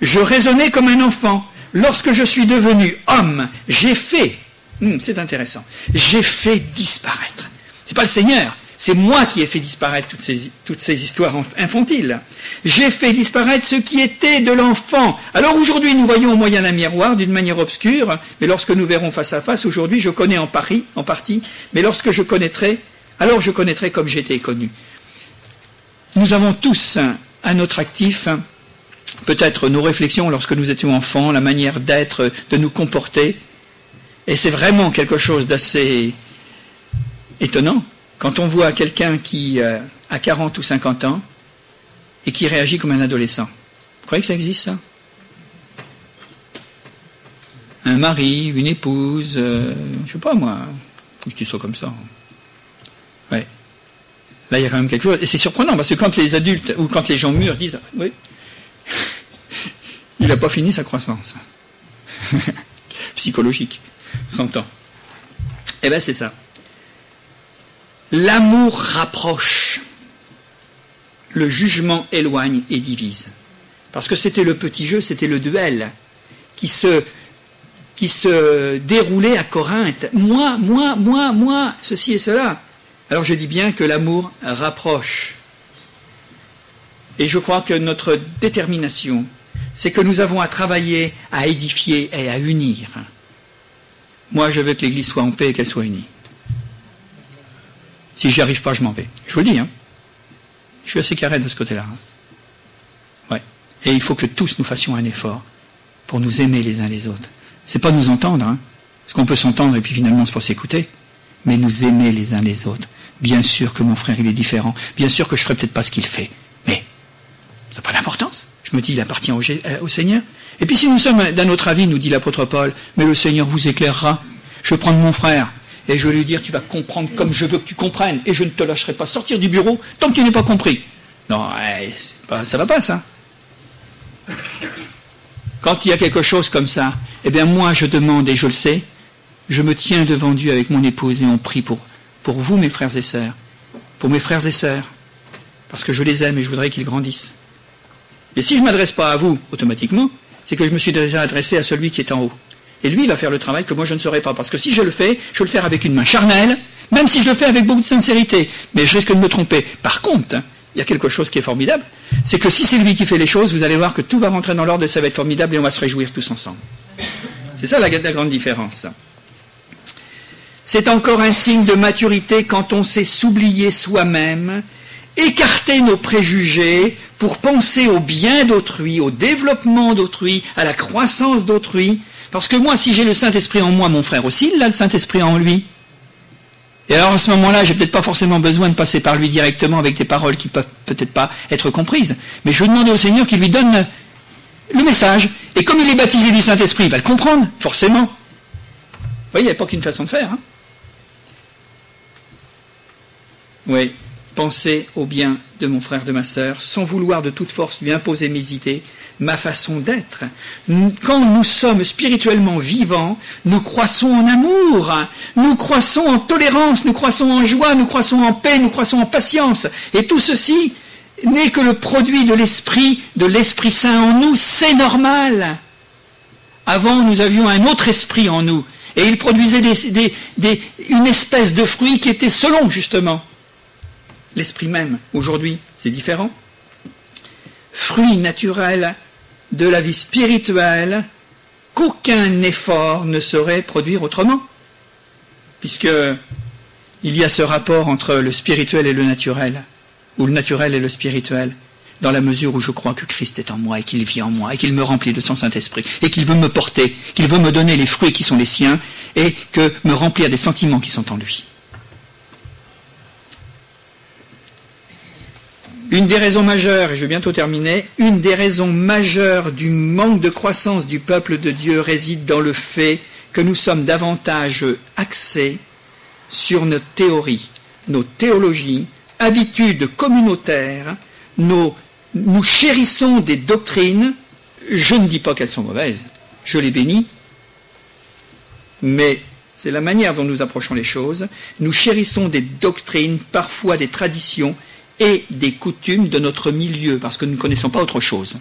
Je raisonnais comme un enfant. Lorsque je suis devenu homme, j'ai fait, hmm, c'est intéressant, j'ai fait disparaître. C'est pas le Seigneur, c'est moi qui ai fait disparaître toutes ces, histoires infantiles. J'ai fait disparaître ce qui était de l'enfant. Alors aujourd'hui, nous voyons au moyen d'un miroir, d'une manière obscure, mais lorsque nous verrons face à face, aujourd'hui, je connais en, Paris, en partie, mais lorsque je connaîtrai, alors je connaîtrai comme j'étais connu. Nous avons tous à notre actif peut-être nos réflexions lorsque nous étions enfants, la manière d'être, de nous comporter, et c'est vraiment quelque chose d'assez étonnant quand on voit quelqu'un qui euh, à 40 ou 50 ans et qui réagit comme un adolescent. Vous croyez que ça existe, ça? Un mari, une épouse, euh, je sais pas moi, je dis ça comme ça. Ouais. Là, il y a quand même quelque chose. Et c'est surprenant, parce que quand les adultes ou quand les gens mûrs disent Oui, il n'a pas fini sa croissance psychologique, 100 ans. Eh bien, c'est ça. L'amour rapproche, le jugement éloigne et divise. Parce que c'était le petit jeu, c'était le duel qui se, déroulait à Corinthe. Moi, moi, moi, moi, ceci et cela. Alors je dis bien que l'amour rapproche. Et je crois que notre détermination, c'est que nous avons à travailler, à édifier et à unir. Moi, je veux que l'Église soit en paix et qu'elle soit unie. Si j'y arrive pas, je m'en vais. Je vous le dis, hein. Je suis assez carré de ce côté-là. Hein. Ouais. Et il faut que tous nous fassions un effort pour nous aimer les uns les autres. C'est pas nous entendre, hein. Parce qu'on peut s'entendre et puis finalement se pour s'écouter. Mais nous aimer les uns les autres. Bien sûr que mon frère, il est différent. Bien sûr que je ferai peut-être pas ce qu'il fait. Mais, ça n'a pas d'importance. Je me dis, il appartient au, euh, Seigneur. Et puis si nous sommes d'un autre avis, nous dit l'apôtre Paul, mais le Seigneur vous éclairera. Je vais prendre mon frère et je vais lui dire, tu vas comprendre comme je veux que tu comprennes, et je ne te lâcherai pas sortir du bureau tant que tu n'es pas compris. Non, ça ça va pas ça. Quand il y a quelque chose comme ça, eh bien moi je demande, et je le sais, je me tiens devant Dieu avec mon épouse et on prie pour, pour vous, mes frères et sœurs, pour mes frères et sœurs, parce que je les aime et je voudrais qu'ils grandissent. Mais si je ne m'adresse pas à vous, automatiquement, c'est que je me suis déjà adressé à celui qui est en haut. Et lui, va faire le travail que moi je ne saurais pas. Parce que si je le fais, je le fais avec une main charnelle, même si je le fais avec beaucoup de sincérité. Mais je risque de me tromper. Par contre, hein, il y a quelque chose qui est formidable, c'est que si c'est lui qui fait les choses, vous allez voir que tout va rentrer dans l'ordre et ça va être formidable et on va se réjouir tous ensemble. C'est ça la, la grande différence. C'est encore un signe de maturité quand on sait s'oublier soi-même, écarter nos préjugés, pour penser au bien d'autrui, au développement d'autrui, à la croissance d'autrui. Parce que moi, si j'ai le Saint-Esprit en moi, mon frère aussi, il a le Saint-Esprit en lui. Et alors à ce moment-là, j'ai peut-être pas forcément besoin de passer par lui directement avec des paroles qui peuvent peut-être pas être comprises. Mais je vais demander au Seigneur qu'il lui donne le message. Et comme il est baptisé du Saint-Esprit, il va le comprendre, forcément. Vous voyez, il n'y a pas qu'une façon de faire. Hein oui penser au bien de mon frère, de ma sœur, sans vouloir de toute force lui imposer mes idées, ma façon d'être. Quand nous sommes spirituellement vivants, nous croissons en amour, nous croissons en tolérance, nous croissons en joie, nous croissons en paix, nous croissons en patience. Et tout ceci n'est que le produit de l'esprit, de l'Esprit Saint en nous, c'est normal. Avant, nous avions un autre esprit en nous, et il produisait une espèce de fruit qui était selon, justement, l'esprit même. Aujourd'hui, c'est différent. Fruit naturel de la vie spirituelle qu'aucun effort ne saurait produire autrement. Puisque il y a ce rapport entre le spirituel et le naturel, ou le naturel et le spirituel, dans la mesure où je crois que Christ est en moi et qu'il vit en moi et qu'il me remplit de son Saint-Esprit et qu'il veut me porter, qu'il veut me donner les fruits qui sont les siens et que me remplir des sentiments qui sont en lui. Une des raisons majeures, et je vais bientôt terminer, une des raisons majeures du manque de croissance du peuple de Dieu réside dans le fait que nous sommes davantage axés sur nos théories, nos théologies, habitudes communautaires, nous chérissons des doctrines, je ne dis pas qu'elles sont mauvaises, je les bénis, mais c'est la manière dont nous approchons les choses, nous chérissons des doctrines, parfois des traditions, et des coutumes de notre milieu, parce que nous ne connaissons pas autre chose.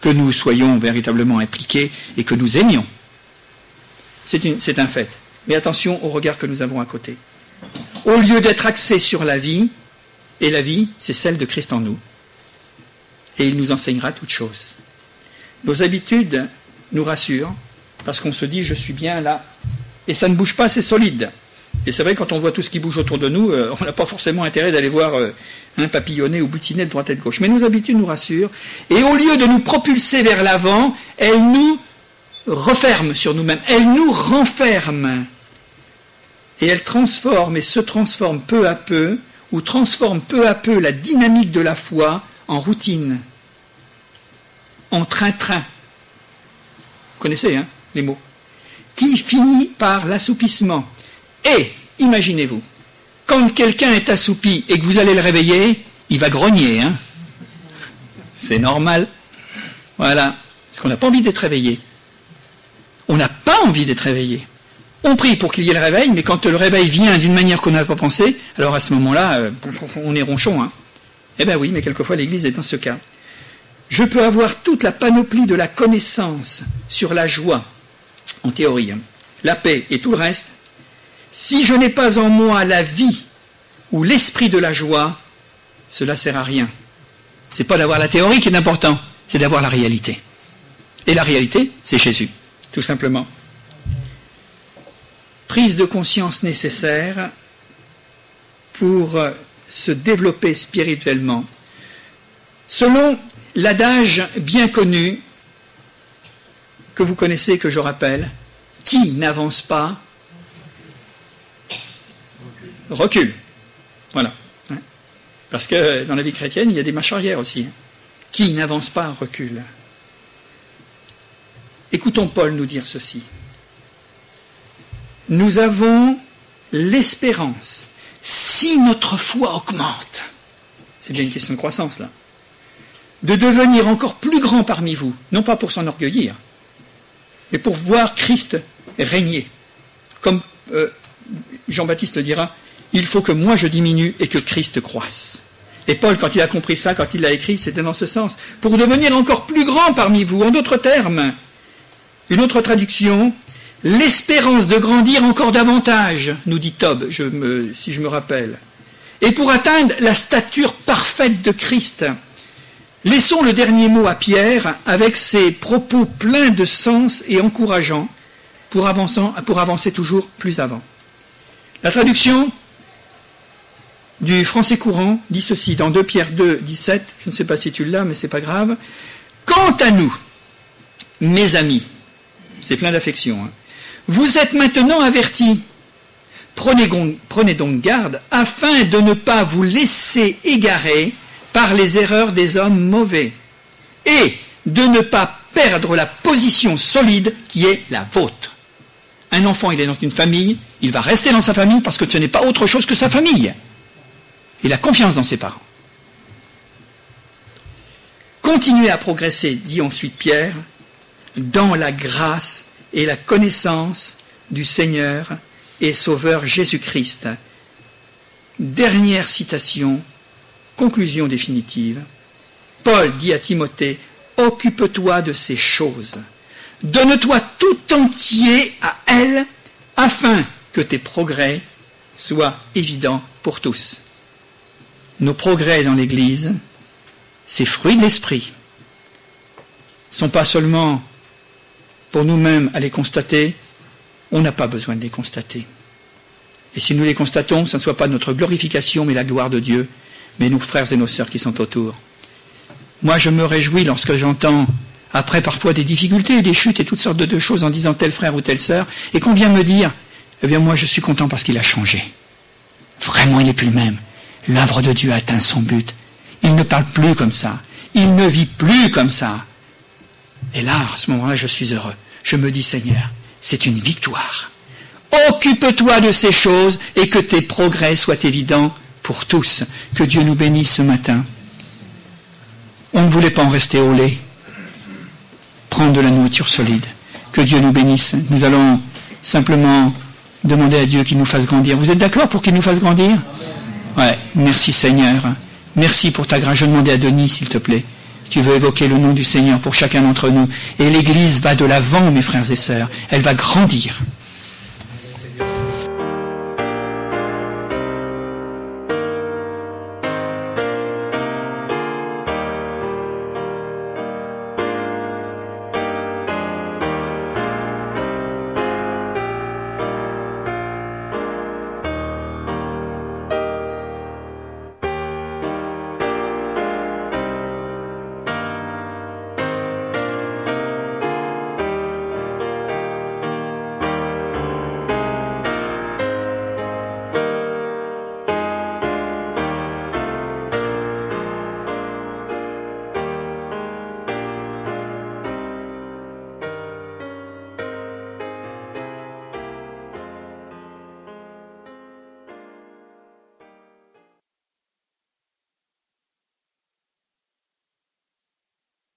Que nous soyons véritablement impliqués et que nous aimions. C'est un fait. Mais attention au regard que nous avons à côté. Au lieu d'être axés sur la vie, et la vie, c'est celle de Christ en nous, et il nous enseignera toutes choses. Nos habitudes nous rassurent, parce qu'on se dit, je suis bien là, et ça ne bouge pas, c'est solide. Et c'est vrai, quand on voit tout ce qui bouge autour de nous, euh, on n'a pas forcément intérêt d'aller voir euh, un papillonner ou butiner de droite et de gauche. Mais nos habitudes nous rassurent. Et au lieu de nous propulser vers l'avant, elles nous referment sur nous-mêmes. Elles nous renferment. Et elles transforment et se transforment peu à peu ou transforme peu à peu la dynamique de la foi en routine, en train-train. Vous connaissez hein, les mots Qui finit par l'assoupissement. Et, imaginez-vous, quand quelqu'un est assoupi et que vous allez le réveiller, il va grogner. Hein C'est normal. Voilà. Parce qu'on n'a pas envie d'être réveillé. On n'a pas envie d'être réveillé. On prie pour qu'il y ait le réveil, mais quand le réveil vient d'une manière qu'on n'a pas pensé, alors à ce moment-là, euh, on est ronchon. Hein. Eh bien oui, mais quelquefois l'Église est dans ce cas. Je peux avoir toute la panoplie de la connaissance sur la joie, en théorie, hein, la paix et tout le reste. Si je n'ai pas en moi la vie ou l'esprit de la joie, cela sert à rien. C'est pas d'avoir la théorie qui est important, c'est d'avoir la réalité. Et la réalité, c'est Jésus, tout simplement prise de conscience nécessaire pour se développer spirituellement. Selon l'adage bien connu que vous connaissez, que je rappelle, qui n'avance pas recule. Voilà. Parce que dans la vie chrétienne, il y a des marches arrière aussi. Qui n'avance pas recule. Écoutons Paul nous dire ceci nous avons l'espérance, si notre foi augmente, c'est bien une question de croissance là, de devenir encore plus grand parmi vous, non pas pour s'enorgueillir, mais pour voir Christ régner. Comme euh, Jean-Baptiste le dira, il faut que moi je diminue et que Christ croisse. Et Paul, quand il a compris ça, quand il l'a écrit, c'était dans ce sens. Pour devenir encore plus grand parmi vous, en d'autres termes. Une autre traduction, l'espérance de grandir encore davantage, nous dit Tob, si je me rappelle, et pour atteindre la stature parfaite de Christ. Laissons le dernier mot à Pierre avec ses propos pleins de sens et encourageants pour, pour avancer toujours plus avant. La traduction du français courant dit ceci dans 2 Pierre 2, 17, je ne sais pas si tu l'as, mais c'est pas grave. Quant à nous, mes amis, c'est plein d'affection, hein, vous êtes maintenant avertis. Prenez, donc garde afin de ne pas vous laisser égarer par les erreurs des hommes mauvais et de ne pas perdre la position solide qui est la vôtre. Un enfant, il est dans une famille, il va rester dans sa famille parce que ce n'est pas autre chose que sa famille. Il a confiance dans ses parents. Continuez à progresser, dit ensuite Pierre, dans la grâce et la connaissance du Seigneur et Sauveur Jésus-Christ. Dernière citation, conclusion définitive. Paul dit à Timothée, occupe-toi de ces choses. Donne-toi tout entier à elles afin que tes progrès soient évidents pour tous. Nos progrès dans l'Église, ces fruits de l'Esprit, sont pas seulement pour nous-mêmes à les constater, on n'a pas besoin de les constater. Et si nous les constatons, ce ne soit pas notre glorification, mais la gloire de Dieu, mais nos frères et nos sœurs qui sont autour. Moi, je me réjouis lorsque j'entends, après parfois des difficultés, des chutes et toutes sortes de choses en disant tel frère ou telle sœur, et qu'on vient me dire, eh bien moi je suis content parce qu'il a changé. Vraiment, il n'est plus le même. L'œuvre de Dieu a atteint son but. Il ne parle plus comme ça. Il ne vit plus comme ça. Et là, à ce moment-là, je suis heureux je me dis Seigneur, c'est une victoire. Occupe-toi de ces choses et que tes progrès soient évidents pour tous. Que Dieu nous bénisse ce matin. On ne voulait pas en rester au lait. Prendre de la nourriture solide. Que Dieu nous bénisse. Nous allons simplement demander à Dieu qu'il nous fasse grandir. Vous êtes d'accord pour qu'il nous fasse grandir? Ouais, merci Seigneur. Merci pour ta grâce. Je demandais à Denis, s'il te plaît tu veux évoquer le nom du Seigneur pour chacun d'entre nous. Et l'Église va de l'avant, mes frères et sœurs. Elle va grandir.